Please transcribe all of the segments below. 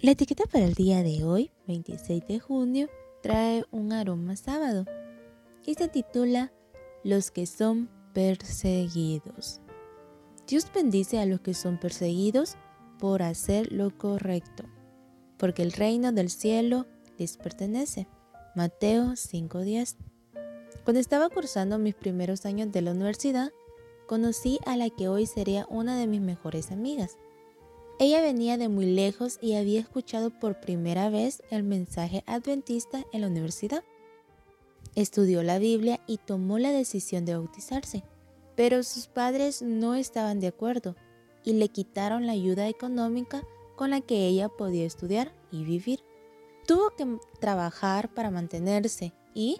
La etiqueta para el día de hoy, 26 de junio, trae un aroma sábado y se titula Los que son perseguidos. Dios bendice a los que son perseguidos por hacer lo correcto, porque el reino del cielo les pertenece. Mateo 5:10. Cuando estaba cursando mis primeros años de la universidad, conocí a la que hoy sería una de mis mejores amigas. Ella venía de muy lejos y había escuchado por primera vez el mensaje adventista en la universidad. Estudió la Biblia y tomó la decisión de bautizarse, pero sus padres no estaban de acuerdo y le quitaron la ayuda económica con la que ella podía estudiar y vivir. Tuvo que trabajar para mantenerse y,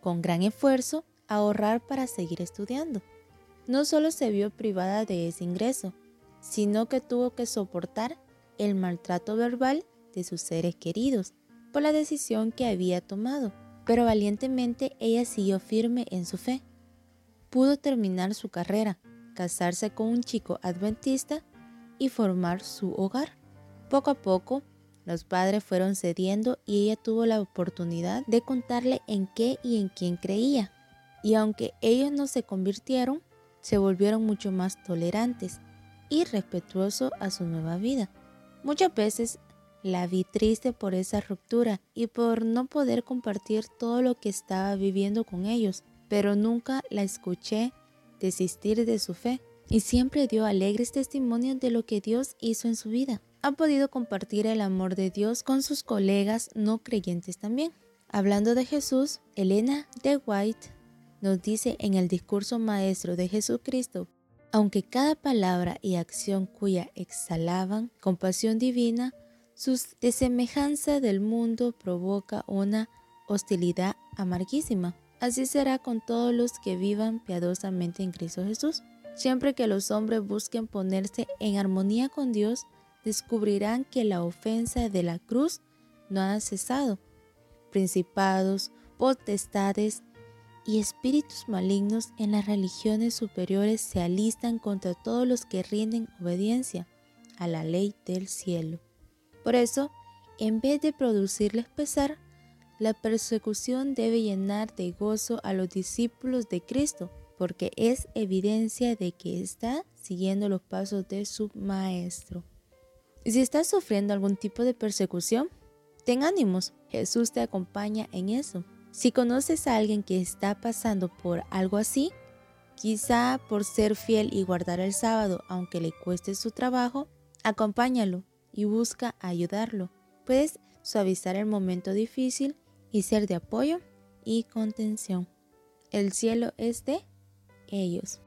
con gran esfuerzo, ahorrar para seguir estudiando. No solo se vio privada de ese ingreso, sino que tuvo que soportar el maltrato verbal de sus seres queridos por la decisión que había tomado. Pero valientemente ella siguió firme en su fe. Pudo terminar su carrera, casarse con un chico adventista y formar su hogar. Poco a poco, los padres fueron cediendo y ella tuvo la oportunidad de contarle en qué y en quién creía. Y aunque ellos no se convirtieron, se volvieron mucho más tolerantes y respetuoso a su nueva vida. Muchas veces la vi triste por esa ruptura y por no poder compartir todo lo que estaba viviendo con ellos, pero nunca la escuché desistir de su fe y siempre dio alegres testimonios de lo que Dios hizo en su vida. Ha podido compartir el amor de Dios con sus colegas no creyentes también. Hablando de Jesús, Elena de White nos dice en el discurso maestro de Jesucristo aunque cada palabra y acción cuya exhalaban compasión divina, su desemejanza del mundo provoca una hostilidad amarguísima. Así será con todos los que vivan piadosamente en Cristo Jesús. Siempre que los hombres busquen ponerse en armonía con Dios, descubrirán que la ofensa de la cruz no ha cesado. Principados, potestades y espíritus malignos en las religiones superiores se alistan contra todos los que rinden obediencia a la ley del cielo. Por eso, en vez de producirles pesar, la persecución debe llenar de gozo a los discípulos de Cristo, porque es evidencia de que está siguiendo los pasos de su Maestro. Si estás sufriendo algún tipo de persecución, ten ánimos, Jesús te acompaña en eso. Si conoces a alguien que está pasando por algo así, quizá por ser fiel y guardar el sábado aunque le cueste su trabajo, acompáñalo y busca ayudarlo. Puedes suavizar el momento difícil y ser de apoyo y contención. El cielo es de ellos.